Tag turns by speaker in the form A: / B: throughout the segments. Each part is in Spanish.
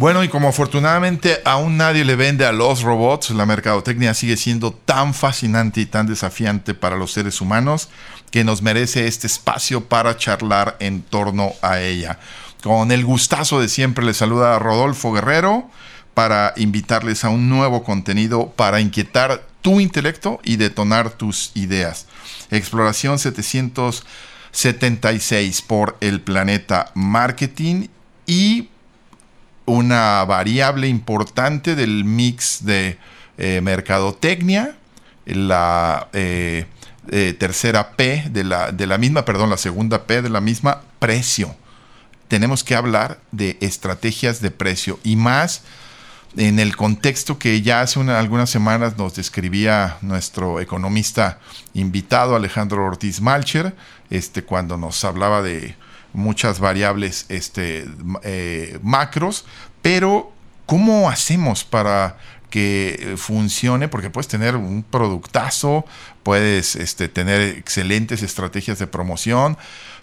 A: Bueno, y como afortunadamente aún nadie le vende a los robots, la mercadotecnia sigue siendo tan fascinante y tan desafiante para los seres humanos que nos merece este espacio para charlar en torno a ella. Con el gustazo de siempre les saluda Rodolfo Guerrero para invitarles a un nuevo contenido para inquietar tu intelecto y detonar tus ideas. Exploración 776 por el planeta Marketing y una variable importante del mix de eh, mercadotecnia, la eh, eh, tercera P de la, de la misma, perdón, la segunda P de la misma, precio. Tenemos que hablar de estrategias de precio y más en el contexto que ya hace algunas semanas nos describía nuestro economista invitado Alejandro Ortiz Malcher, este, cuando nos hablaba de muchas variables este, eh, macros, pero ¿cómo hacemos para que funcione? Porque puedes tener un productazo, puedes este, tener excelentes estrategias de promoción,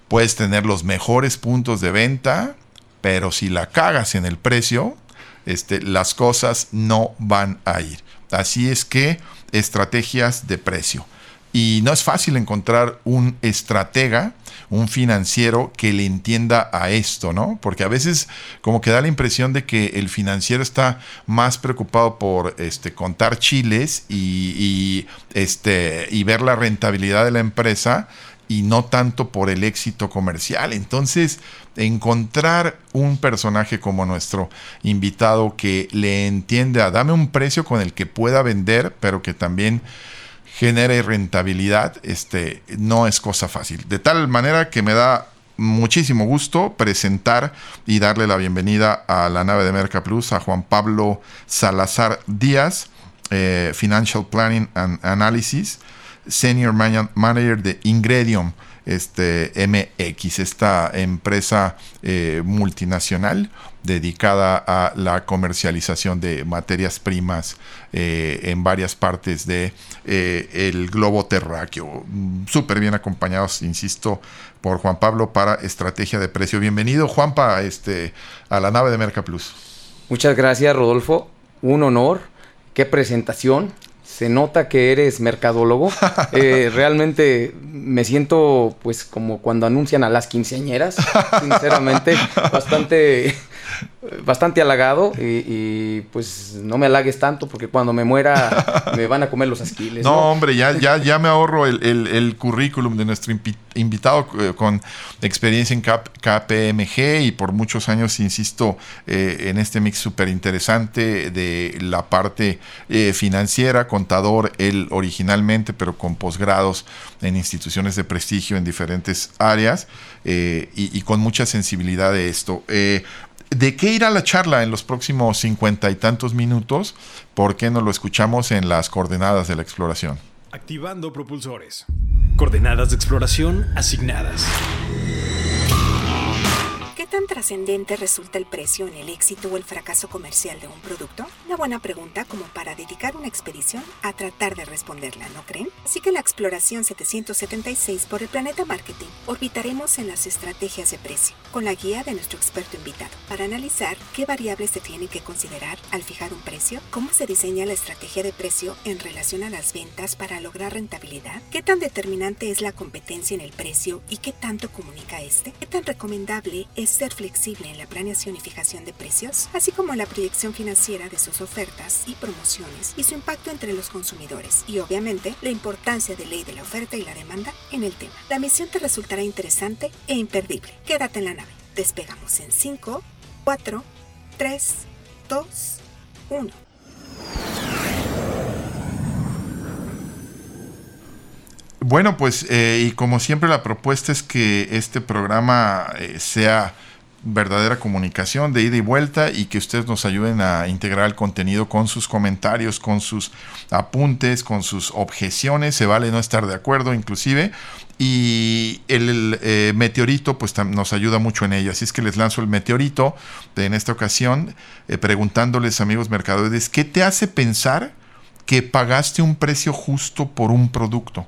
A: puedes tener los mejores puntos de venta, pero si la cagas en el precio, este, las cosas no van a ir. Así es que estrategias de precio. Y no es fácil encontrar un estratega, un financiero que le entienda a esto, ¿no? Porque a veces como que da la impresión de que el financiero está más preocupado por este, contar chiles y, este, y ver la rentabilidad de la empresa y no tanto por el éxito comercial. Entonces, encontrar un personaje como nuestro invitado que le entienda, dame un precio con el que pueda vender, pero que también genere rentabilidad, este, no es cosa fácil. De tal manera que me da muchísimo gusto presentar y darle la bienvenida a la nave de Merca Plus a Juan Pablo Salazar Díaz, eh, Financial Planning and Analysis, Senior Manager de Ingredium este, MX, esta empresa eh, multinacional dedicada a la comercialización de materias primas eh, en varias partes de eh, el globo terráqueo. Súper bien acompañados, insisto, por Juan Pablo para estrategia de precio. Bienvenido, Juanpa, este, a la nave de Merca Plus.
B: Muchas gracias, Rodolfo. Un honor. Qué presentación se nota que eres mercadólogo. Eh, realmente me siento pues como cuando anuncian a las quinceañeras, sinceramente, bastante bastante halagado y, pues no me halagues tanto porque cuando me muera me van a comer los asquiles.
A: No, hombre, ya, ya, ya me ahorro el, currículum de nuestro invitado eh, con experiencia en KPMG y por muchos años, insisto, eh, en este mix súper interesante de la parte eh, financiera, contador, él originalmente, pero con posgrados en instituciones de prestigio en diferentes áreas y, y, con mucha sensibilidad de esto. ¿De qué irá la charla en los próximos cincuenta y tantos minutos? ¿Por qué no lo escuchamos en las coordenadas de la exploración?
C: Activando propulsores. Coordenadas de exploración asignadas
D: tan trascendente resulta el precio en el éxito o el fracaso comercial de un producto? Una buena pregunta como para dedicar una expedición a tratar de responderla, ¿no creen? Así que la exploración 776 por el planeta marketing orbitaremos en las estrategias de precio, con la guía de nuestro experto invitado, para analizar qué variables se tienen que considerar al fijar un precio, cómo se diseña la estrategia de precio en relación a las ventas para lograr rentabilidad, qué tan determinante es la competencia en el precio y qué tanto comunica este, qué tan recomendable es ser flexible en la planeación y fijación de precios, así como la proyección financiera de sus ofertas y promociones y su impacto entre los consumidores, y obviamente la importancia de ley de la oferta y la demanda en el tema. La misión te resultará interesante e imperdible. Quédate en la nave. Despegamos en 5, 4, 3, 2, 1.
A: Bueno, pues eh, y como siempre la propuesta es que este programa eh, sea verdadera comunicación de ida y vuelta y que ustedes nos ayuden a integrar el contenido con sus comentarios, con sus apuntes, con sus objeciones. Se vale no estar de acuerdo inclusive. Y el, eh, meteorito pues nos ayuda mucho en ello. Así es que les lanzo el meteorito de, en esta ocasión eh, preguntándoles amigos mercaderes, ¿qué te hace pensar que pagaste un precio justo por un producto?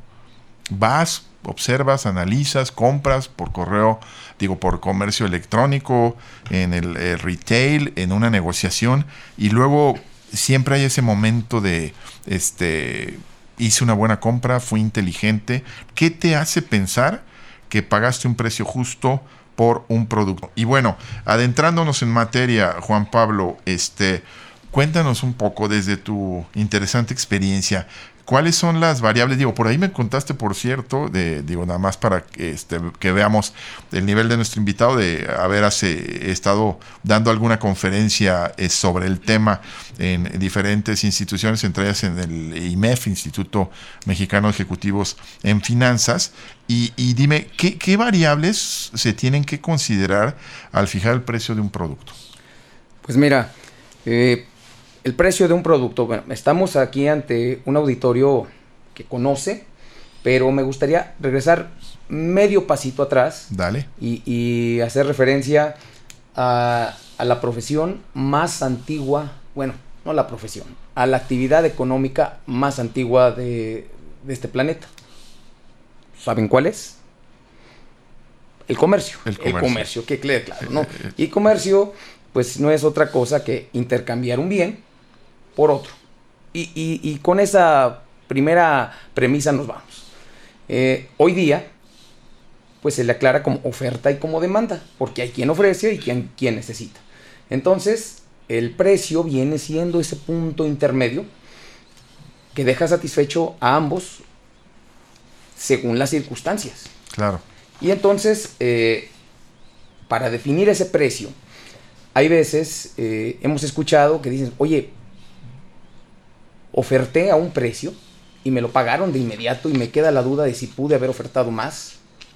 A: Vas, observas, analizas, compras por correo, digo, por comercio electrónico, en el, retail, en una negociación, y luego siempre hay ese momento de, este, hice una buena compra, fui inteligente. ¿Qué te hace pensar que pagaste un precio justo por un producto? Y bueno, adentrándonos en materia, Juan Pablo, este, cuéntanos un poco desde tu interesante experiencia. ¿Cuáles son las variables? Digo, por ahí me contaste, por cierto, digo, nada más para que, este, que veamos el nivel de nuestro invitado, de haber estado dando alguna conferencia eh, sobre el tema en diferentes instituciones, entre ellas en el IMEF, Instituto Mexicano de Ejecutivos en Finanzas. Y, dime, ¿qué, variables se tienen que considerar al fijar el precio de un producto?
B: Pues mira, eh, el precio de un producto. Bueno, estamos aquí ante un auditorio que conoce, pero me gustaría regresar medio pasito atrás.
A: Dale.
B: Y, hacer referencia a, la profesión más antigua, bueno, no la profesión, a la actividad económica más antigua de, este planeta. ¿Saben cuál es? El comercio. El comercio. El comercio, que quede claro, ¿no? Eh, eh, y comercio, pues no es otra cosa que intercambiar un bien por otro. Y, con esa primera premisa nos vamos. Eh, hoy día, pues se le aclara como oferta y como demanda, porque hay quien ofrece y quien, quien necesita. Entonces, el precio viene siendo ese punto intermedio que deja satisfecho a ambos según las circunstancias.
A: Claro.
B: Y entonces, eh, para definir ese precio, hay veces eh, hemos escuchado que dicen, oye, oferté a un precio y me lo pagaron de inmediato y me queda la duda de si pude haber ofertado más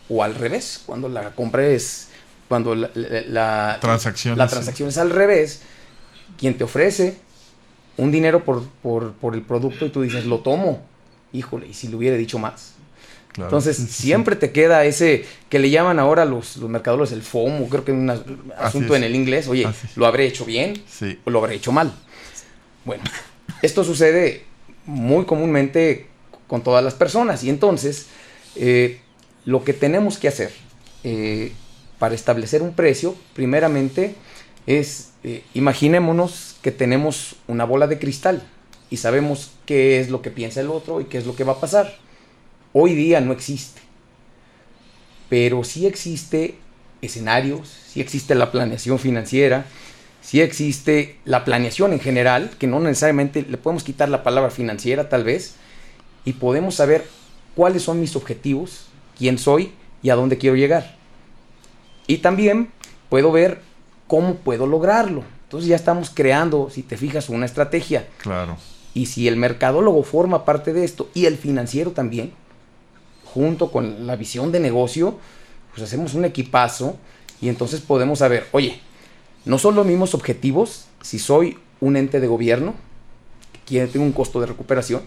B: o al revés, cuando la compré es cuando la,
A: transacción,
B: la transacción es al revés, quien te ofrece un dinero por, por, el producto y tú dices, lo tomo, híjole, y si le hubiera dicho más. Entonces, siempre te queda ese que le llaman ahora los, los mercadores el FOMO, creo que es un asunto en el inglés, oye, ¿lo habré hecho bien o lo habré hecho mal? Bueno, esto sucede muy comúnmente con todas las personas y entonces eh, lo que tenemos que hacer eh, para establecer un precio, primeramente, es eh, imaginémonos que tenemos una bola de cristal y sabemos qué es lo que piensa el otro y qué es lo que va a pasar. Hoy día no existe, pero sí existe escenarios, sí existe la planeación financiera, si existe la planeación en general, que no necesariamente le podemos quitar la palabra financiera tal vez, y podemos saber cuáles son mis objetivos, quién soy y a dónde quiero llegar. Y también puedo ver cómo puedo lograrlo. Entonces ya estamos creando, si te fijas, una estrategia.
A: Claro.
B: Y si el mercadólogo forma parte de esto y el financiero también, junto con la visión de negocio, pues hacemos un equipazo y entonces podemos saber, oye, no son los mismos objetivos si soy un ente de gobierno que quiere tener un costo de recuperación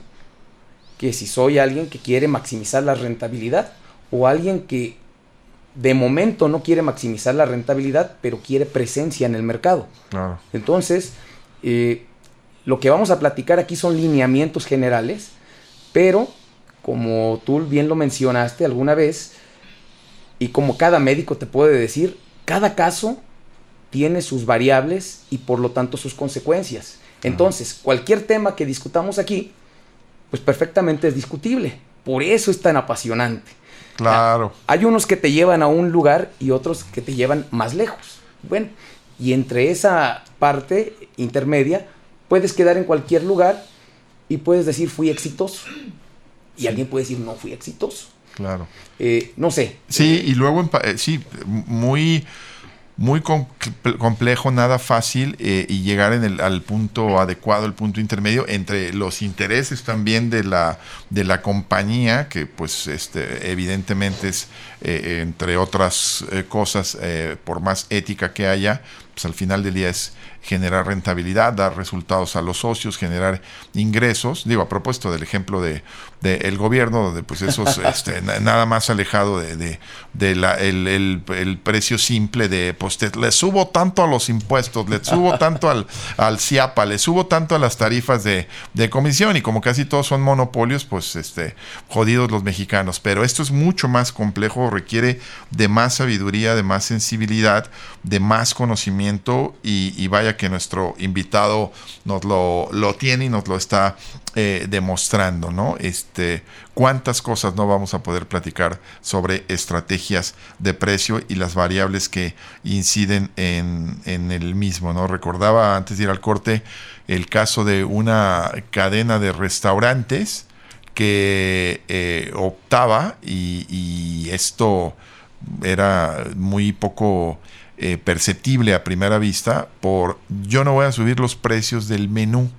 B: que si soy alguien que quiere maximizar la rentabilidad o alguien que de momento no quiere maximizar la rentabilidad, pero quiere presencia en el mercado. Entonces, eh, lo que vamos a platicar aquí son lineamientos generales, pero como tú bien lo mencionaste alguna vez, y como cada médico te puede decir, cada caso tiene sus variables y por lo tanto sus consecuencias. Entonces, cualquier tema que discutamos aquí, pues perfectamente es discutible. Por eso es tan apasionante.
A: Claro.
B: Hay unos que te llevan a un lugar y otros que te llevan más lejos. Bueno, y entre esa parte intermedia puedes quedar en cualquier lugar y puedes decir fui exitoso. Y alguien puede decir no fui exitoso.
A: Claro.
B: Eh, no sé.
A: Sí, y luego, eh, sí, muy muy complejo, nada fácil eh, y llegar en el, al punto adecuado, el punto intermedio entre los intereses también de la, de la compañía, que pues este, evidentemente es, eh, entre otras eh, cosas, por más ética que haya, pues al final del día es generar rentabilidad, dar resultados a los socios, generar ingresos. Digo, a propósito del ejemplo de, el gobierno, donde pues eso es este, nada más alejado de, de, la, el, el, precio simple de, pues le subo tanto a los impuestos, le subo tanto al, al CIAPA, le subo tanto a las tarifas de, de comisión y como casi todos son monopolios, pues este, jodidos los mexicanos. Pero esto es mucho más complejo, requiere de más sabiduría, de más sensibilidad, de más conocimiento y, y vaya que nuestro invitado nos lo, lo tiene y nos lo está eh, demostrando, ¿no? Este, cuántas cosas no vamos a poder platicar sobre estrategias de precio y las variables que inciden en, en el mismo, ¿no? Recordaba antes de ir al corte el caso de una cadena de restaurantes que eh, optaba y, y, esto era muy poco eh, perceptible a primera vista por yo no voy a subir los precios del menú.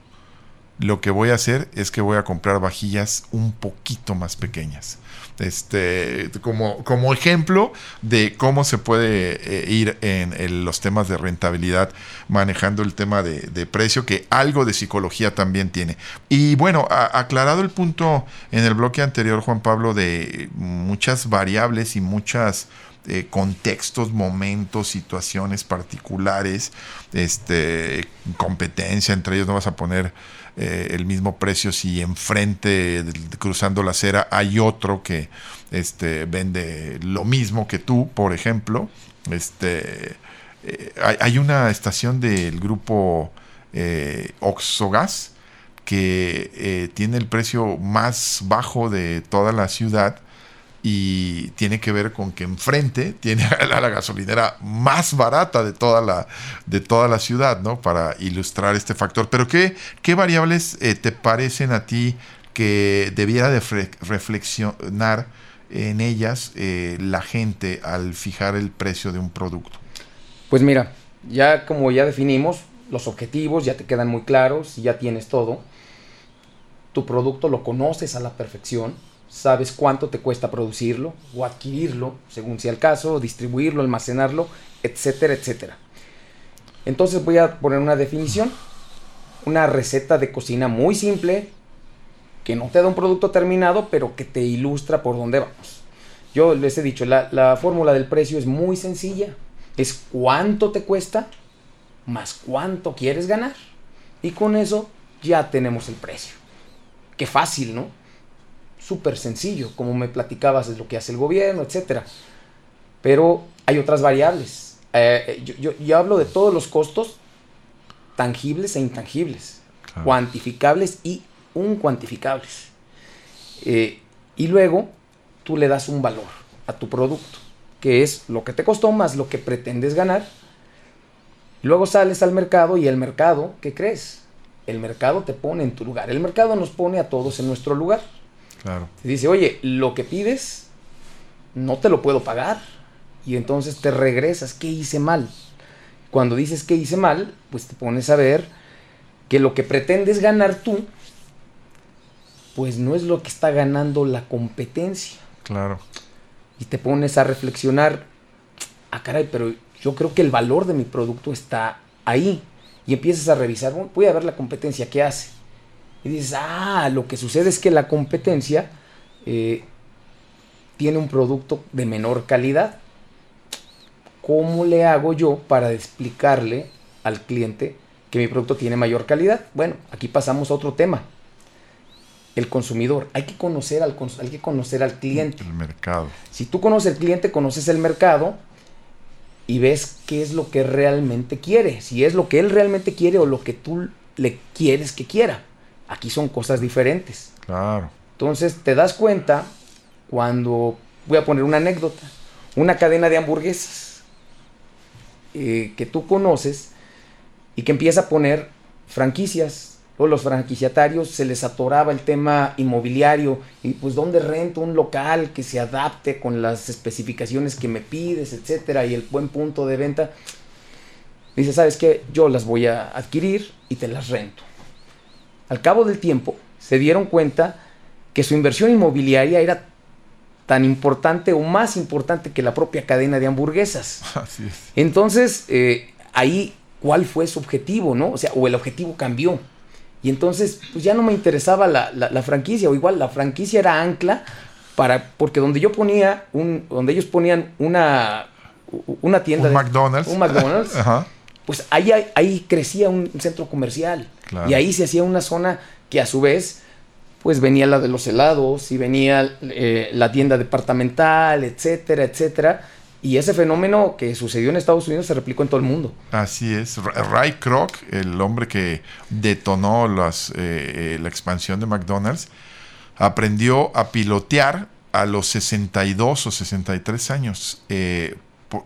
A: Lo que voy a hacer es que voy a comprar vajillas un poquito más pequeñas. Este, como, como ejemplo de cómo se puede eh, ir en, los temas de rentabilidad manejando el tema de, precio, que algo de psicología también tiene. Y bueno, aclarado el punto en el bloque anterior, Juan Pablo, de muchas variables y muchas eh, contextos, momentos, situaciones particulares, este, competencia, entre ellos no vas a poner eh, el mismo precio si enfrente, cruzando la acera, hay otro que este, vende lo mismo que tú, por ejemplo. Este, eh, hay, una estación del grupo Oxogas que tiene el precio más bajo de toda la ciudad y tiene que ver con que enfrente tiene la, gasolinera más barata de toda la, de toda la ciudad, ¿no? Para ilustrar este factor. Pero ¿qué, qué variables eh, te parecen a ti que debiera de reflexionar en ellas eh, la gente al fijar el precio de un producto?
B: Pues mira, ya como ya definimos los objetivos, ya te quedan muy claros, ya tienes todo. Tu producto lo conoces a la perfección sabes cuánto te cuesta producirlo o adquirirlo, según sea el caso, distribuirlo, almacenarlo, etcétera, etcétera. Entonces voy a poner una definición, una receta de cocina muy simple, que no te da un producto terminado, pero que te ilustra por dónde vamos. Yo les he dicho, la, la fórmula del precio es muy sencilla. Es cuánto te cuesta más cuánto quieres ganar. Y con eso ya tenemos el precio. Qué fácil, ¿no? Súper sencillo, como me platicabas, es lo que hace el gobierno, etc. Pero hay otras variables. Eh, yo, hablo de todos los costos tangibles e intangibles, cuantificables y uncuantificables. Eh, y luego tú le das un valor a tu producto, que es lo que te costó más lo que pretendes ganar. Luego sales al mercado y el mercado, ¿qué crees? El mercado te pone en tu lugar. El mercado nos pone a todos en nuestro lugar.
A: Claro.
B: dice, oye, lo que pides no te lo puedo pagar. Y entonces te regresas, ¿qué hice mal? Cuando dices que hice mal, pues te pones a ver que lo que pretendes ganar tú, pues no es lo que está ganando la competencia.
A: Claro.
B: Y te pones a reflexionar, ah, caray, pero yo creo que el valor de mi producto está ahí. Y empiezas a revisar, voy a ver la competencia, ¿qué hace? Y dices, ah, lo que sucede es que la competencia eh, tiene un producto de menor calidad. ¿Cómo le hago yo para explicarle al cliente que mi producto tiene mayor calidad? Bueno, aquí pasamos a otro tema. El consumidor. Hay que conocer al, hay que conocer al cliente.
A: El mercado.
B: Si tú conoces el cliente, conoces el mercado y ves qué es lo que realmente quiere. Si es lo que él realmente quiere o lo que tú le quieres que quiera. Aquí son cosas diferentes.
A: Claro.
B: Entonces te das cuenta cuando, voy a poner una anécdota, una cadena de hamburguesas eh, que tú conoces y que empieza a poner franquicias Luego los franquiciatarios se les atoraba el tema inmobiliario y pues dónde rento un local que se adapte con las especificaciones que me pides, etcétera, y el buen punto de venta. Dice, ¿sabes qué? Yo las voy a adquirir y te las rento. Al cabo del tiempo se dieron cuenta que su inversión inmobiliaria era tan importante o más importante que la propia cadena de hamburguesas.
A: Así es.
B: Entonces, eh, ahí, ¿cuál fue su objetivo, no? O sea, o el objetivo cambió. Y entonces, pues ya no me interesaba la, la- la franquicia, o igual la franquicia era ancla para, porque donde yo ponía, un, donde ellos ponían una, una tienda
A: Un
B: de-
A: McDonald's.
B: un McDonald's,
A: Ajá.
B: Pues ahí, ahí, crecía un centro comercial.
A: Claro.
B: Y ahí se hacía una zona que a su vez, pues venía la de los helados y venía eh, la tienda departamental, etcétera, etcétera. Y ese fenómeno que sucedió en Estados Unidos se replicó en todo el mundo.
A: Así es. Ra- Ray Kroc, el hombre que detonó las, eh, eh, la expansión de McDonald's, aprendió a pilotear a los 62 o 63 años. Eh,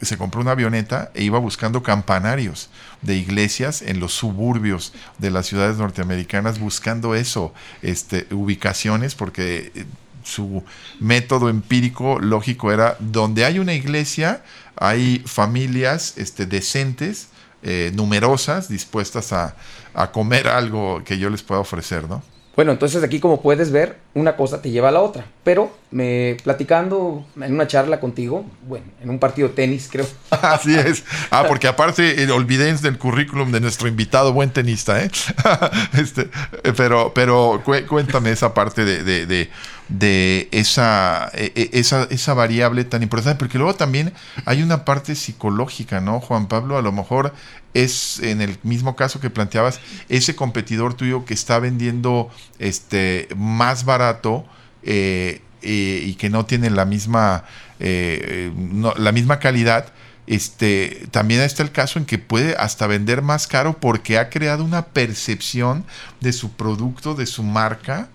A: se compró una avioneta e iba buscando campanarios de iglesias en los suburbios de las ciudades norteamericanas, buscando eso, este, ubicaciones, porque eh, su método empírico lógico era donde hay una iglesia, hay familias este, decentes, eh, numerosas, dispuestas a, a comer algo que yo les pueda ofrecer, ¿no?
B: Bueno, entonces aquí como puedes ver, una cosa te lleva a la otra. Pero me platicando en una charla contigo, bueno, en un partido de tenis, creo.
A: Así es. Ah, porque aparte, eh, olvidéis del currículum de nuestro invitado, buen tenista, ¿eh? este, eh, pero pero cué- cuéntame esa parte de, de, de- esa, eh, eh, esa, esa variable tan importante, porque luego también hay una parte psicológica, ¿no, Juan Pablo? A lo mejor es en el mismo caso que planteabas, ese competidor tuyo que está vendiendo este más barato eh, eh, y que no tiene la misma, eh, eh, la misma calidad, este, también está el caso en que puede hasta vender más caro porque ha creado una percepción de su producto, de su marca,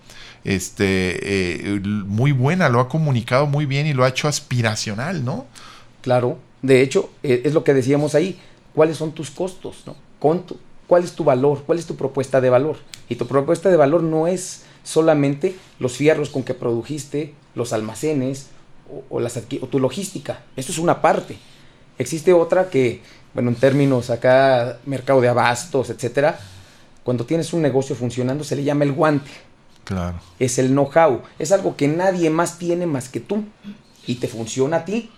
A: este, muy buena, lo ha comunicado muy bien y lo ha hecho aspiracional, ¿no?
B: Claro, de hecho, es lo que decíamos ahí. ¿Cuáles son tus costos? No? ¿Cuál es tu valor? ¿Cuál es tu propuesta de valor? Y tu propuesta de valor no es solamente los fierros con que produjiste, los almacenes o, o las o tu logística. Eso es una parte. Existe otra que, bueno, en términos acá, mercado de abastos, etcétera, cuando tienes un negocio funcionando se le llama el guante
A: Claro.
B: es el know-how. Es algo que nadie más tiene más que tú. Y te funciona a ti.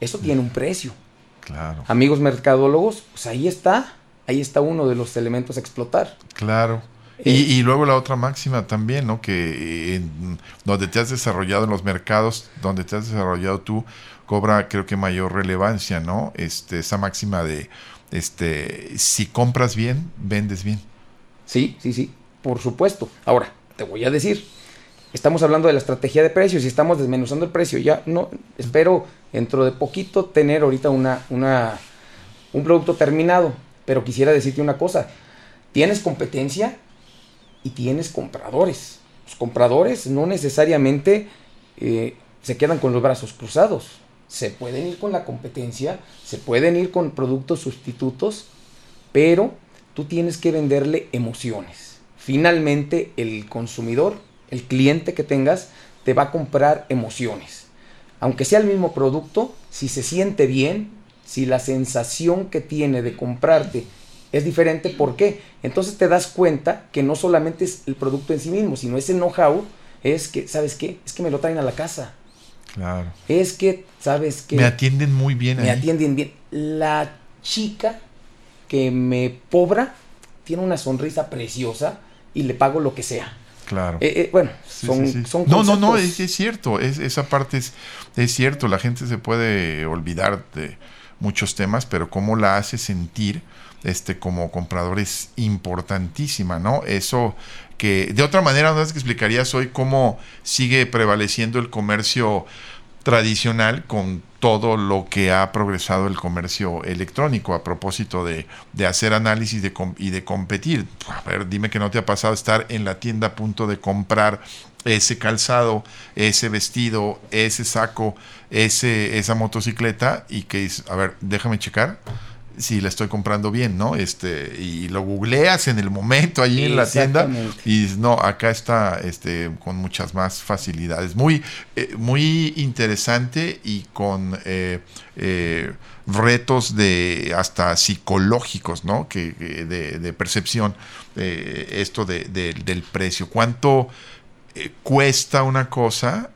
B: Eso tiene un precio.
A: Claro,
B: Amigos mercadólogos, pues ahí está. Ahí está uno de los elementos a explotar.
A: claro.
B: Eh,
A: Y, luego la otra máxima también, ¿no? Que en- donde te has desarrollado en los mercados, donde te has desarrollado tú, cobra creo que mayor relevancia, ¿no? Este, esa máxima de, este, si compras bien, vendes bien.
B: Sí, sí, sí. Por supuesto. Ahora, te voy a decir. Estamos hablando de la estrategia de precios y estamos desmenuzando el precio. Ya no, espero dentro de poquito tener ahorita una, una, un producto terminado. Pero quisiera decirte una cosa. Tienes competencia y tienes compradores. Los compradores no necesariamente eh, se quedan con los brazos cruzados. Se pueden ir con la competencia, se pueden ir con productos sustitutos, pero tú tienes que venderle emociones. Finalmente, el consumidor, el cliente que tengas, te va a comprar emociones. Aunque sea el mismo producto, si se siente bien, si la sensación que tiene de comprarte es diferente, ¿por qué? Entonces te das cuenta que no solamente es el producto en sí mismo, sino ese know-how es que, ¿sabes qué? Es que me lo traen a la casa.
A: Claro.
B: Es que, ¿sabes qué?
A: Me atienden muy bien
B: me
A: ahí.
B: atienden bien. La chica que me pobra tiene una sonrisa preciosa y le pago lo que sea.
A: Claro.
B: Eh, eh, bueno,
A: Sí,
B: son,
A: sí, sí.
B: son
A: no, no, no, es cierto, es, esa parte es, es cierto, la gente se puede olvidar de muchos temas, pero cómo la hace sentir este como comprador es importantísima, ¿no? Eso que de otra manera no que explicarías hoy cómo sigue prevaleciendo el comercio tradicional con todo lo que ha progresado el comercio electrónico a propósito de, de hacer análisis de y de competir. A ver, dime que no te ha pasado estar en la tienda a punto de comprar ese calzado, ese vestido, ese saco, ese, esa motocicleta y que es, a ver, déjame checar si la estoy comprando bien, ¿no? Este, y lo googleas en el momento allí en la tienda y no, acá está este, con muchas más facilidades. Muy, eh, muy interesante y con eh, eh, retos de hasta psicológicos, ¿no? Que, de, percepción, esto de, del precio. ¿Cuánto cuesta una cosa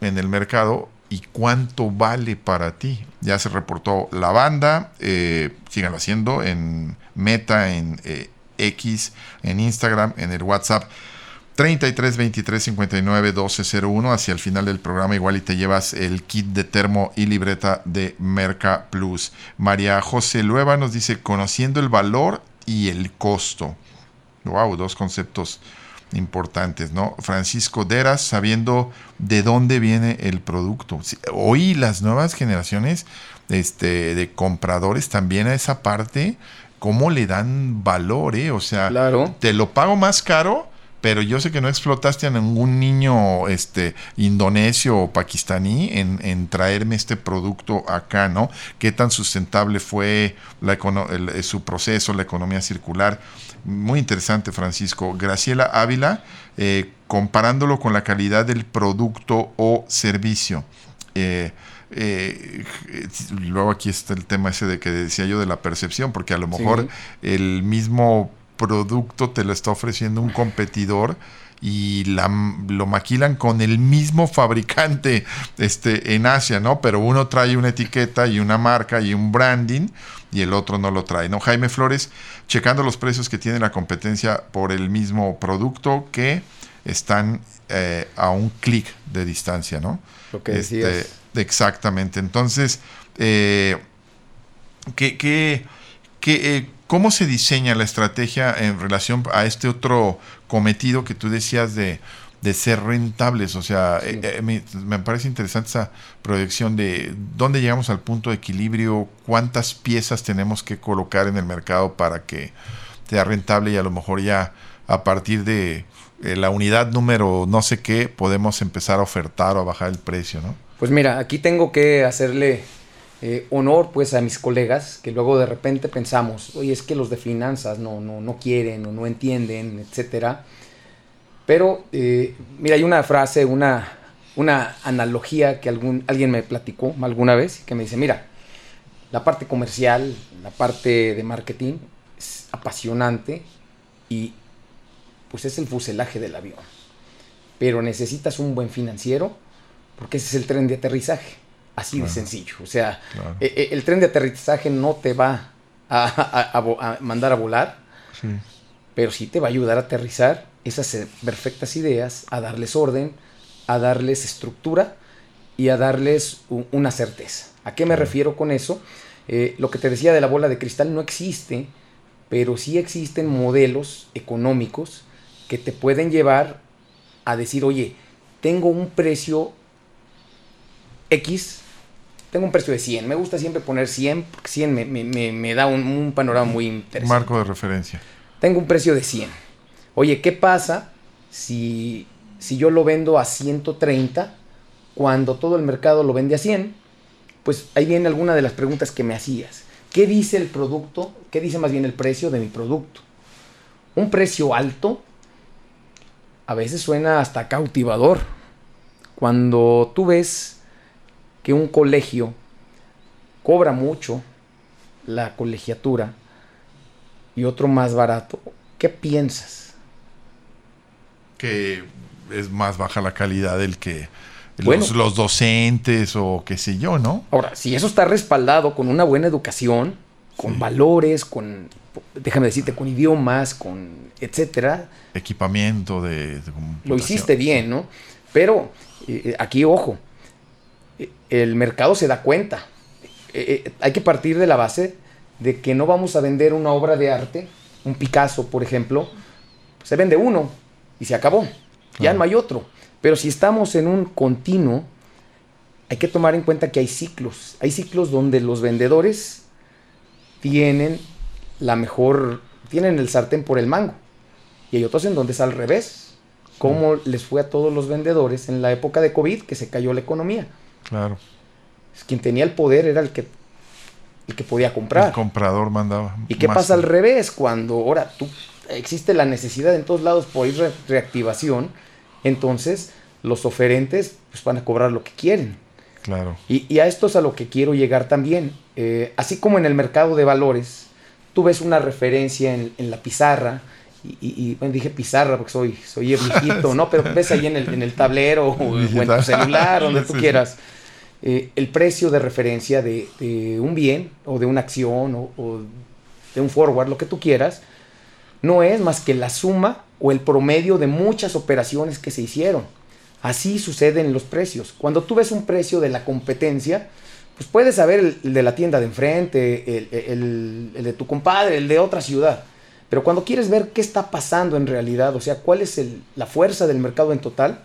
A: en el mercado y cuánto vale para ti. Ya se reportó la banda, eh, síganlo haciendo en Meta, en eh, X, en Instagram, en el WhatsApp. 33 23 59 12 01 hacia el final del programa igual y te llevas el kit de termo y libreta de Merca Plus. María José Lueva nos dice conociendo el valor y el costo. Wow, dos conceptos importantes, ¿no? Francisco Deras, sabiendo de dónde viene el producto. Hoy las nuevas generaciones este, de compradores también a esa parte, ¿cómo le dan valor, eh? O sea, te lo pago más caro, pero yo sé que no explotaste a ningún niño este, indonesio o pakistaní en, traerme este producto acá, ¿no? ¿Qué tan sustentable fue la, su proceso, la economía circular? Muy interesante, Francisco. Graciela Ávila, eh, comparándolo con la calidad del producto o servicio. Eh, eh, luego aquí está el tema ese de que decía yo de la percepción, porque a lo mejor el mismo producto te lo está ofreciendo un competidor y la, lo maquilan con el mismo fabricante este, en Asia, ¿no? Pero uno trae una etiqueta y una marca y un branding y el otro no lo trae, ¿no? Jaime Flores, checando los precios que tiene la competencia por el mismo producto que están eh, a un clic de distancia, ¿no?
B: Lo que este,
A: Exactamente. Entonces, eh, ¿qué, qué, eh, ¿cómo se diseña la estrategia en relación a este otro cometido que tú decías de de ser rentables. O sea, eh, eh, me, parece interesante esa proyección de dónde llegamos al punto de equilibrio, cuántas piezas tenemos que colocar en el mercado para que sea rentable y a lo mejor ya a partir de la unidad número no sé qué podemos empezar a ofertar o a bajar el precio, ¿no?
B: Pues mira, aquí tengo que hacerle honor pues a mis colegas que luego de repente pensamos, oye, es que los de finanzas no, no, no quieren o no entienden, etcétera pero, eh, mira, hay una frase, una, una analogía que algún, alguien me platicó alguna vez, que me dice, mira, la parte comercial, la parte de marketing es apasionante y pues es el fuselaje del avión. Pero necesitas un buen financiero porque ese es el tren de aterrizaje. Así de sencillo. O sea, e, e, el tren de aterrizaje no te va a, mandar a volar, pero sí te va a ayudar a aterrizar esas perfectas ideas, a darles orden, a darles estructura y a darles una certeza. ¿A qué me refiero con eso? Eh, lo que te decía de la bola de cristal no existe, pero sí existen modelos económicos que te pueden llevar a decir, oye, tengo un precio X, tengo un precio de 100, me gusta siempre poner 100, porque 100 me, da un, un, panorama muy interesante.
A: Marco de referencia.
B: Tengo un precio de 100 Oye, ¿qué pasa si, si yo lo vendo a 130 cuando todo el mercado lo vende a 100? Pues ahí viene alguna de las preguntas que me hacías. ¿Qué dice el producto? ¿Qué dice más bien el precio de mi producto? Un precio alto a veces suena hasta cautivador. Cuando tú ves que un colegio cobra mucho la colegiatura y otro más barato, ¿qué piensas?
A: que es más baja la calidad del que los, docentes o qué sé yo, ¿no?
B: Ahora, si eso está respaldado con una buena educación, con valores, con, déjame decirte, con idiomas, con etcétera.
A: Equipamiento de...
B: lo hiciste bien, ¿no? Pero eh, aquí, ojo, el mercado se da cuenta. Eh, hay que partir de la base de que no vamos a vender una obra de arte, un Picasso, por ejemplo, se vende uno, y se acabó. Ya no hay otro. Pero si estamos en un continuo, hay que tomar en cuenta que hay ciclos. Hay ciclos donde los vendedores tienen la mejor, tienen el sartén por el mango. Y hay otros en donde es al revés. ¿Cómo les fue a todos los vendedores en la época de COVID que se cayó la economía?
A: Claro.
B: Quien tenía el poder era el que el que podía comprar.
A: El comprador mandaba.
B: ¿Y qué pasa al revés? Cuando ahora tú existe la necesidad en todos lados por ir re- reactivación, entonces los oferentes pues, van a cobrar lo que quieren.
A: Claro.
B: Y, y a esto es a lo que quiero llegar también. Eh, así como en el mercado de valores, tú ves una referencia en, en la pizarra, y, y- bueno, dije pizarra porque soy, soy viejito, ¿no? Pero ves ahí en el, en el tablero o, o en tu celular, donde tú quieras, eh, el precio de referencia de, un bien o de una acción o, de un forward, lo que tú quieras, no es más que la suma o el promedio de muchas operaciones que se hicieron. Así sucede en los precios. Cuando tú ves un precio de la competencia, pues puedes saber el, de la tienda de enfrente, el, el- de tu compadre, el de otra ciudad. Pero cuando quieres ver qué está pasando en realidad, o sea, cuál es la fuerza del mercado en total,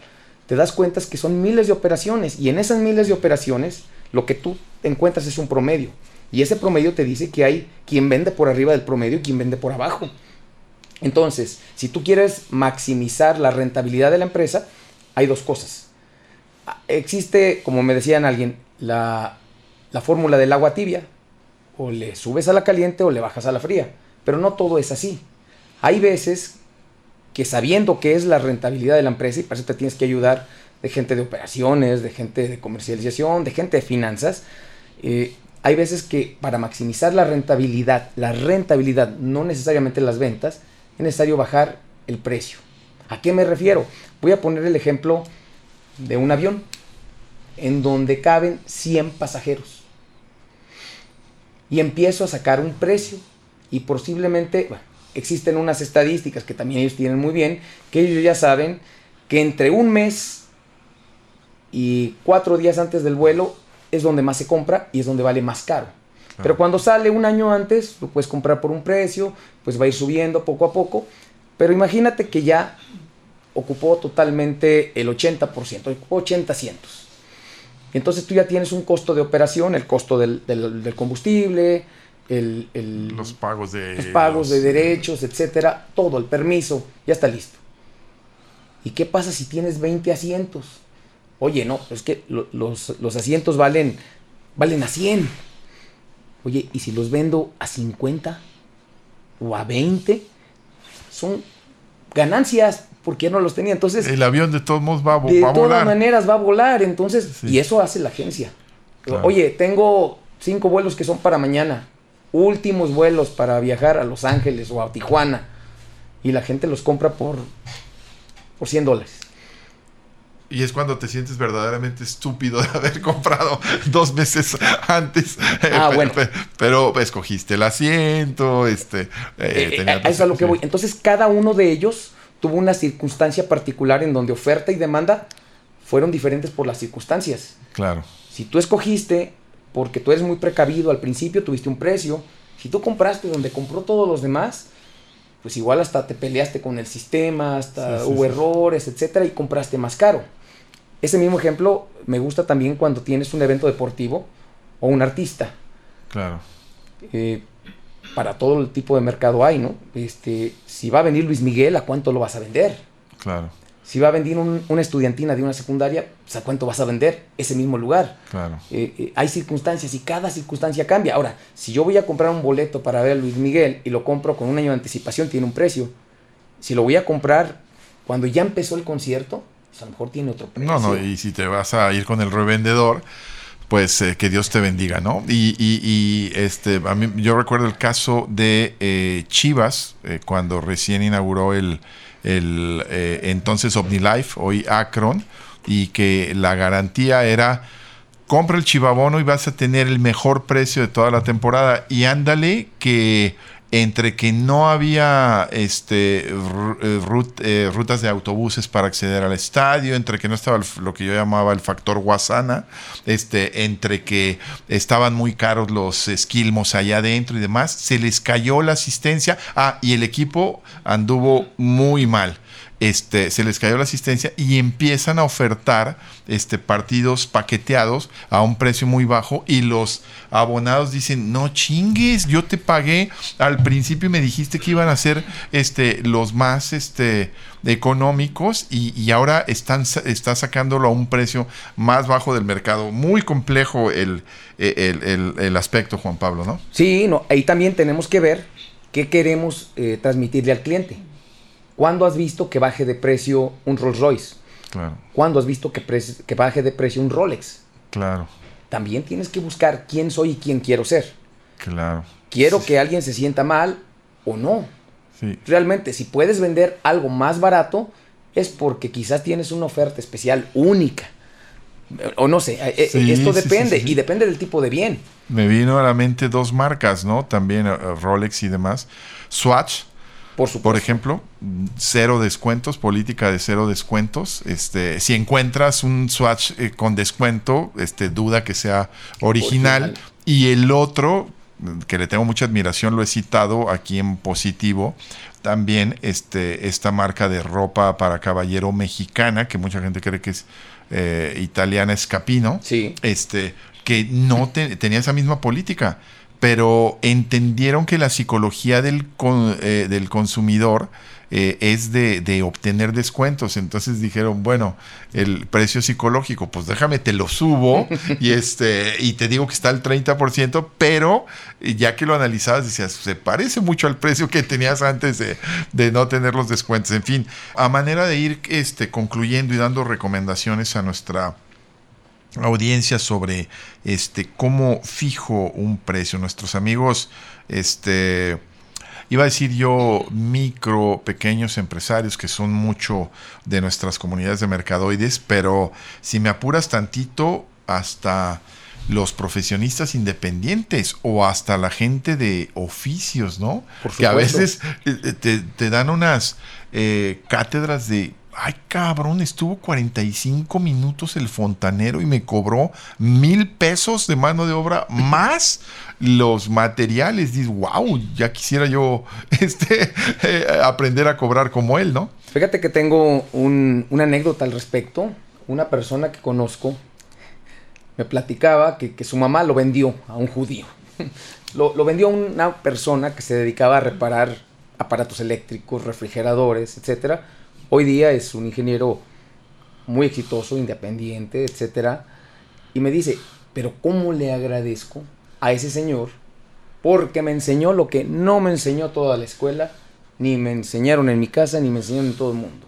B: te das cuenta que son miles de operaciones. Y en esas miles de operaciones, lo que tú encuentras es un promedio. Y ese promedio te dice que hay quien vende por arriba del promedio y quien vende por abajo. Entonces, si tú quieres maximizar la rentabilidad de la empresa, hay dos cosas. Ah, Existe, como me decían alguien, la, la fórmula del agua tibia. O le subes a la caliente o le bajas a la fría. Pero no todo es así. Hay veces que sabiendo qué es la rentabilidad de la empresa, y para eso te tienes que ayudar de gente de operaciones, de gente de comercialización, de gente de finanzas, eh, hay veces que para maximizar la rentabilidad, la rentabilidad, no necesariamente las ventas, es necesario bajar el precio. ¿A qué me refiero? Voy a poner el ejemplo de un avión en donde caben 100 pasajeros. Y empiezo a sacar un precio y posiblemente bueno, existen unas estadísticas que también ellos tienen muy bien, que ellos ya saben que entre un mes y cuatro días antes del vuelo es donde más se compra y es donde vale más caro. Pero cuando sale un año antes, lo puedes comprar por un precio, pues va a ir subiendo poco a poco. Pero imagínate que ya ocupó totalmente el 80%, ocupó 80 asientos. Entonces tú ya tienes un costo de operación, el costo del, del- del combustible, el, el-
A: Los pagos de.
B: los pagos de derechos, etcétera, todo, el permiso, ya está listo. ¿Y qué pasa si tienes 20 asientos? Oye, no, es que lo- los, los asientos valen, valen a 100. Oye, ¿y si los vendo a 50 o a 20? Son ganancias, porque ya no los tenía. Entonces,
A: El avión de todos modos va, a
B: de
A: va a
B: todas
A: volar.
B: maneras va a volar, entonces,
A: Sí.
B: y eso hace la agencia.
A: Claro.
B: Oye, tengo cinco vuelos que son para mañana, últimos vuelos para viajar a Los Ángeles o a Tijuana, y la gente los compra por, por 100 dólares.
A: Y es cuando te sientes verdaderamente estúpido de haber comprado dos meses antes.
B: Ah, bueno.
A: pe- Pero escogiste el asiento, este. eh,
B: Eh, eh, eso es a lo que voy. Entonces, cada uno de ellos tuvo una circunstancia particular en donde oferta y demanda fueron diferentes por las circunstancias.
A: Claro.
B: Si tú escogiste, porque tú eres muy precavido al principio, tuviste un precio. Si tú compraste donde compró todos los demás, pues igual hasta te peleaste con el sistema, hasta
A: Sí, sí,
B: hubo
A: sí.
B: errores, etcétera, y compraste más caro. Ese mismo ejemplo me gusta también cuando tienes un evento deportivo o un artista.
A: Claro.
B: Eh, para todo el tipo de mercado hay, ¿no? Este, si va a venir Luis Miguel, ¿a cuánto lo vas a vender?
A: Claro.
B: Si va a venir un- una estudiantina de una secundaria, pues, ¿a cuánto vas a vender ese mismo lugar?
A: Claro.
B: Eh, eh, hay circunstancias y cada circunstancia cambia. Ahora, si yo voy a comprar un boleto para ver a Luis Miguel y lo compro con un año de anticipación, tiene un precio. Si lo voy a comprar cuando ya empezó el concierto, pues a lo mejor tiene otro precio.
A: No, no, y si te vas a ir con el revendedor, pues eh, que Dios te bendiga, ¿no? Y, y- y, este, a mí, yo recuerdo el caso de eh, Chivas, eh, cuando recién inauguró el, el eh, entonces OmniLife, hoy Akron, y que la garantía era compra el chivabono y vas a tener el mejor precio de toda la temporada. Y ándale que entre que no había este eh, rut- eh, rutas de autobuses para acceder al estadio, entre que no estaba lo que yo llamaba el factor Guasana, este, entre que estaban muy caros los esquilmos allá adentro y demás, se les cayó la asistencia. Ah, y el equipo anduvo muy mal. Este, se les cayó la asistencia y empiezan a ofertar este, partidos paqueteados a un precio muy bajo y los abonados dicen, no chingues, yo te pagué al principio y me dijiste que iban a ser este, los más este, económicos y, ahora están está sacándolo a un precio más bajo del mercado. Muy complejo el, el, aspecto, Juan Pablo, ¿no?
B: Sí, no, ahí también tenemos que ver qué queremos eh, transmitirle al cliente. ¿Cuándo has visto que baje de precio un Rolls Royce? Claro. ¿Cuándo has visto que, que baje de precio un Rolex?
A: Claro.
B: También tienes que buscar quién soy y quién quiero ser.
A: Claro.
B: Quiero que alguien se sienta mal o no. Sí. Realmente, si puedes vender algo más barato, es porque quizás tienes una oferta especial única. O no sé, eh, eh, esto depende y depende del tipo de bien.
A: Me vino a la mente dos marcas, ¿no? También eh, Rolex y demás. Swatch por, ejemplo, cero descuentos, política de cero descuentos. Este, si encuentras un Swatch eh, con descuento, este, duda que sea original. Y el otro, que le tengo mucha admiración, lo he citado aquí en positivo, también este, esta marca de ropa para caballero mexicana, que mucha gente cree que es eh, italiana, Escapino,
B: sí.
A: este, que no tenía esa misma política pero entendieron que la psicología del, eh, del consumidor eh, es de, obtener descuentos. Entonces dijeron, bueno, el precio psicológico, pues déjame, te lo subo y, este, y te digo que está al 30%, pero ya que lo analizabas decías, se parece mucho al precio que tenías antes de, de no tener los descuentos. En fin, a manera de ir este, concluyendo y dando recomendaciones a nuestra audiencia sobre este cómo fijo un precio. Nuestros amigos, este iba a decir yo micro, pequeños empresarios que son mucho de nuestras comunidades de mercadoides, pero si me apuras tantito hasta los profesionistas independientes o hasta la gente de oficios, ¿no? que a veces eh, te, te dan unas eh, cátedras de ay cabrón, estuvo 45 minutos el fontanero y me cobró mil pesos de mano de obra más los materiales. Dices, wow, ya quisiera yo este, eh, aprender a cobrar como él, ¿no?
B: Fíjate que tengo una anécdota al respecto. Una persona que conozco me platicaba que, su mamá lo vendió a un judío. lo, lo vendió a una persona que se dedicaba a reparar aparatos eléctricos, refrigeradores, etcétera Hoy día es un ingeniero muy exitoso, independiente, etcétera, y me dice, pero ¿cómo le agradezco a ese señor? Porque me enseñó lo que no me enseñó toda la escuela, ni me enseñaron en mi casa, ni me enseñaron en todo el mundo,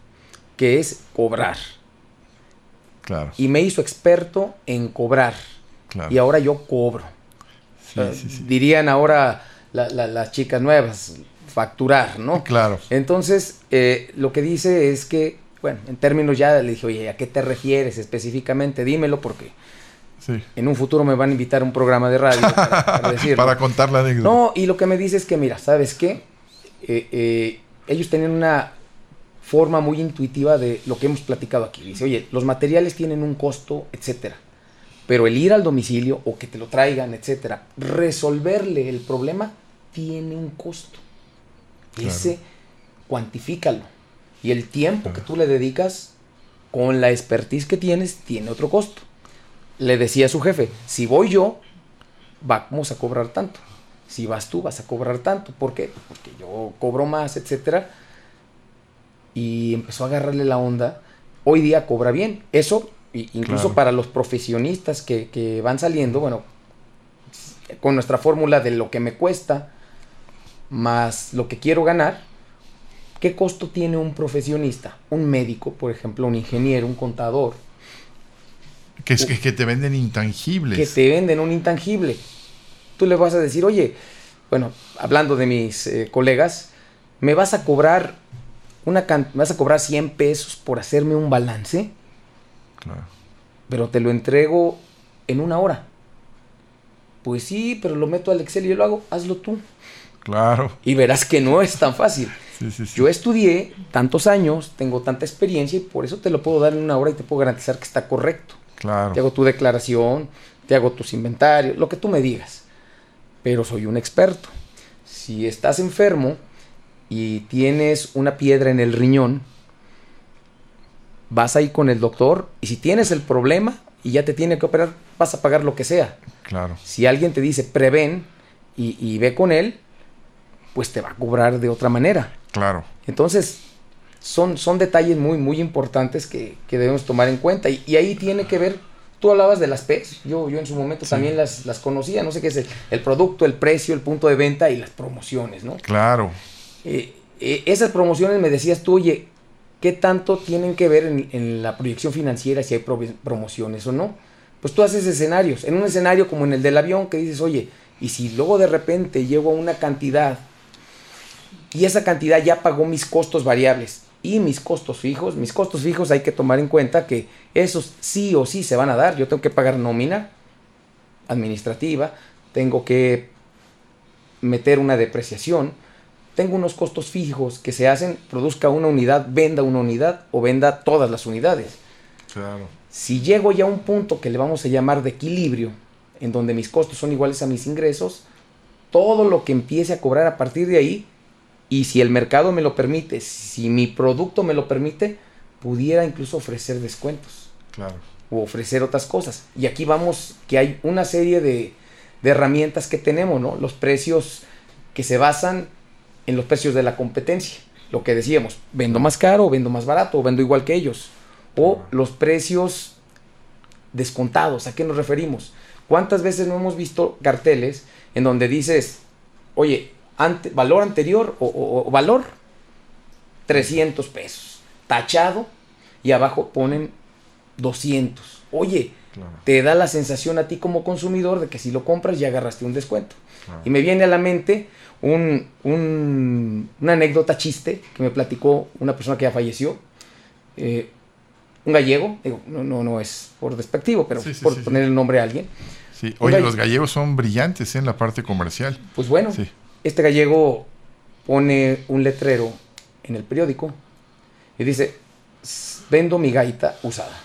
B: que es cobrar.
A: Claro.
B: Y me hizo experto en cobrar. Y ahora yo cobro. Dirían ahora las chicas nuevas, facturar, ¿no?
A: Claro.
B: Entonces, eh, lo que dice es que, bueno, en términos ya le dije, oye, ¿a qué te refieres específicamente? Dímelo porque sí. en un futuro me van a invitar a un programa de radio para,
A: para contar la anécdota.
B: No, y lo que me dice es que, mira, ¿sabes qué? Eh, eh, ellos tienen una forma muy intuitiva de lo que hemos platicado aquí. Dice, oye, los materiales tienen un costo, etcétera. Pero el ir al domicilio o que te lo traigan, etcétera, resolverle el problema tiene un costo. Ese, cuantifícalo. Y el tiempo que tú le dedicas con la expertise que tienes tiene otro costo. Le decía a su jefe, si voy yo, vamos a cobrar tanto. Si vas tú, vas a cobrar tanto. ¿Por qué? Porque yo cobro más, etc. Y empezó a agarrarle la onda. Hoy día cobra bien. Eso, incluso para los profesionistas que, que van saliendo, bueno, con nuestra fórmula de lo que me cuesta, más lo que quiero ganar, ¿qué costo tiene un profesionista? Un médico, por ejemplo, un ingeniero, un contador.
A: Que es que, te venden intangibles.
B: Que te venden un intangible. Tú le vas a decir, oye, bueno, hablando de mis eh, colegas, me vas a cobrar una me vas a cobrar 100 pesos por hacerme un balance. Claro. Pero te lo entrego en una hora. Pues sí, pero lo meto al Excel y yo lo hago, hazlo tú.
A: Claro.
B: Y verás que no es tan fácil. Yo estudié tantos años, tengo tanta experiencia y por eso te lo puedo dar en una hora y te puedo garantizar que está correcto.
A: Claro.
B: Te hago tu declaración, te hago tus inventarios, lo que tú me digas. Pero soy un experto. Si estás enfermo y tienes una piedra en el riñón, vas ahí con el doctor y si tienes el problema y ya te tiene que operar, vas a pagar lo que sea.
A: Claro.
B: Si alguien te dice prevén y, y ve con él, pues te va a cobrar de otra manera.
A: Claro.
B: Entonces, son, son detalles muy, muy importantes que, que debemos tomar en cuenta. Y, y, ahí tiene que ver, tú hablabas de las PES, yo, yo en su momento sí. también las, las conocía, no sé qué es el, el, producto, el precio, el punto de venta y las promociones, ¿no?
A: Claro.
B: Eh, eh, esas promociones me decías tú, oye, ¿qué tanto tienen que ver en, en la proyección financiera si hay pro promociones o no? Pues tú haces escenarios, en un escenario como en el del avión que dices, oye, y si luego de repente llego a una cantidad y esa cantidad ya pagó mis costos variables y mis costos fijos. Mis costos fijos hay que tomar en cuenta que esos sí o sí se van a dar. Yo tengo que pagar nómina administrativa, tengo que meter una depreciación, tengo unos costos fijos que se hacen, produzca una unidad, venda una unidad o venda todas las unidades.
A: Claro.
B: Si llego ya a un punto que le vamos a llamar de equilibrio, en donde mis costos son iguales a mis ingresos, todo lo que empiece a cobrar a partir de ahí y si el mercado me lo permite, si mi producto me lo permite, pudiera incluso ofrecer descuentos.
A: Claro.
B: O ofrecer otras cosas. Y aquí vamos que hay una serie de, de, herramientas que tenemos, ¿no? Los precios que se basan en los precios de la competencia. Lo que decíamos, vendo más caro, vendo más barato, vendo igual que ellos. O los precios descontados. ¿A qué nos referimos? ¿Cuántas veces no hemos visto carteles en donde dices, oye, ante, valor anterior o, o, o, valor 300 pesos, tachado y abajo ponen 200. Oye, claro. te da la sensación a ti como consumidor de que si lo compras ya agarraste un descuento. Claro. Y me viene a la mente un, un, una anécdota chiste que me platicó una persona que ya falleció. Eh, un gallego, digo, no, no, no es por despectivo, pero sí, sí, por sí, poner el nombre a alguien.
A: Sí, oye, los gallegos son brillantes ¿eh? en la parte comercial.
B: Pues bueno, este gallego pone un letrero en el periódico y dice, vendo mi gaita usada.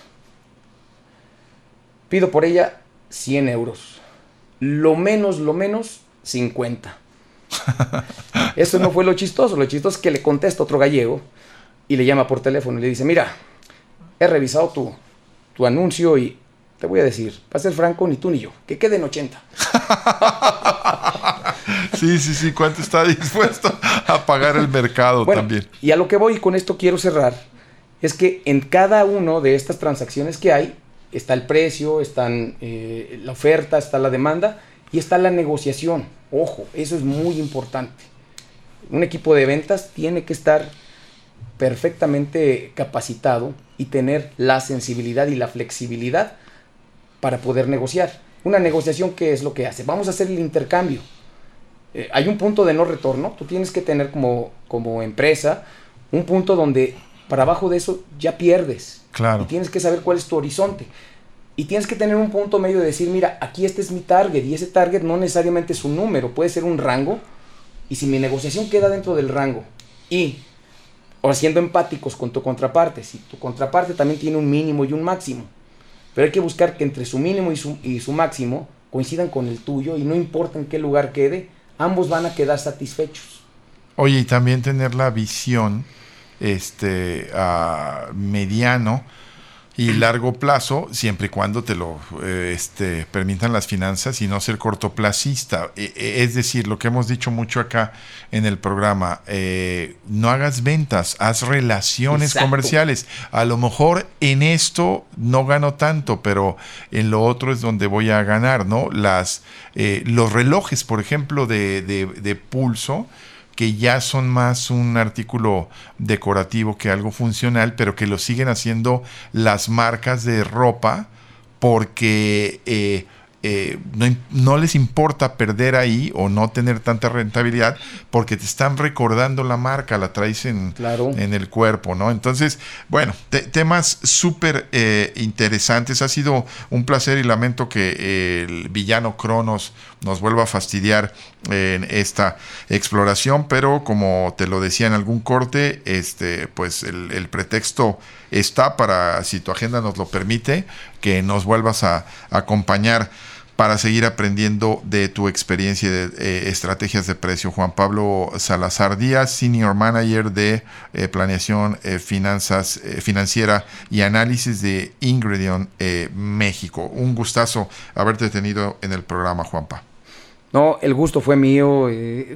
B: Pido por ella 100 euros. Lo menos, lo menos, 50. Eso no fue lo chistoso. Lo chistoso es que le contesta otro gallego y le llama por teléfono y le dice, mira, he revisado tu, tu anuncio y te voy a decir, para ser franco, ni tú ni yo, que queden 80.
A: sí, sí, sí, ¿cuánto está dispuesto a pagar el mercado
B: bueno,
A: también?
B: Y a lo que voy, y con esto quiero cerrar, es que en cada una de estas transacciones que hay, está el precio, están eh, la oferta, está la demanda y está la negociación. Ojo, eso es muy importante. Un equipo de ventas tiene que estar perfectamente capacitado y tener la sensibilidad y la flexibilidad para poder negociar. Una negociación, ¿qué es lo que hace? Vamos a hacer el intercambio. Eh, hay un punto de no retorno. Tú tienes que tener como, como empresa un punto donde para abajo de eso ya pierdes.
A: Claro.
B: Y tienes que saber cuál es tu horizonte. Y tienes que tener un punto medio de decir, mira, aquí este es mi target. Y ese target no necesariamente es un número, puede ser un rango. Y si mi negociación queda dentro del rango y o siendo empáticos con tu contraparte, si tu contraparte también tiene un mínimo y un máximo, pero hay que buscar que entre su mínimo y su, y su máximo coincidan con el tuyo y no importa en qué lugar quede, ambos van a quedar satisfechos.
A: Oye, y también tener la visión este, a mediano y largo plazo, siempre y cuando te lo eh, este, permitan las finanzas y no ser cortoplacista. E, e, es decir, lo que hemos dicho mucho acá en el programa, eh, no hagas ventas, haz relaciones Exacto. comerciales. A lo mejor en esto no gano tanto, pero en lo otro es donde voy a ganar, ¿no? Las, eh, los relojes, por ejemplo, de, de, de pulso, que ya son más un artículo decorativo que algo funcional, pero que lo siguen haciendo las marcas de ropa porque eh, eh, no, no, les importa perder ahí o no tener tanta rentabilidad porque te están recordando la marca, la traes en,
B: claro.
A: en el cuerpo, ¿no? Entonces, bueno, te, temas súper eh, interesantes. Ha sido un placer y lamento que el villano Cronos nos vuelva a fastidiar en esta exploración, pero como te lo decía en algún corte, este, pues el, pretexto está para, si tu agenda nos lo permite, que nos vuelvas a, a acompañar para seguir aprendiendo de tu experiencia de eh, estrategias de precio. Juan Pablo Salazar Díaz, Senior Manager de eh, Planeación eh, Finanzas, Financiera y Análisis de Ingredion México. Un gustazo haberte tenido en el programa, Juanpa.
B: No, el gusto fue mío.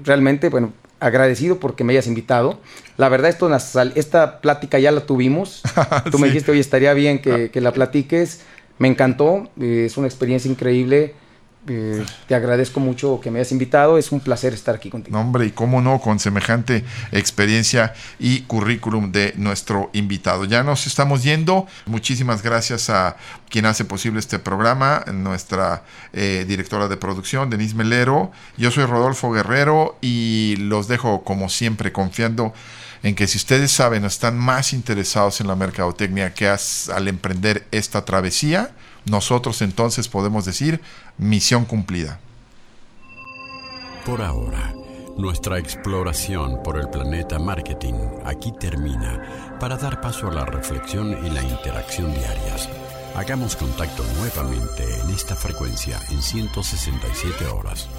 B: realmente, bueno, agradecido porque me hayas invitado. La verdad, esto, esta plática ya la tuvimos. Tú me dijiste, hoy estaría bien que, que la platiques. Me encantó, eh, es una experiencia increíble. Eh, te agradezco mucho que me hayas invitado, es un placer estar aquí contigo.
A: hombre, y cómo no, con semejante experiencia y currículum de nuestro invitado. Ya nos estamos yendo. Muchísimas gracias a quien hace posible este programa, nuestra eh, directora de producción, Denise Melero. Yo soy Rodolfo Guerrero y los dejo como siempre confiando en que si ustedes saben están más interesados en la mercadotecnia que al emprender esta travesía, nosotros entonces podemos decir misión cumplida.
E: Por ahora, nuestra exploración por el planeta marketing aquí termina para dar paso a la reflexión y la interacción diarias. Hagamos contacto nuevamente en esta frecuencia en 167 horas.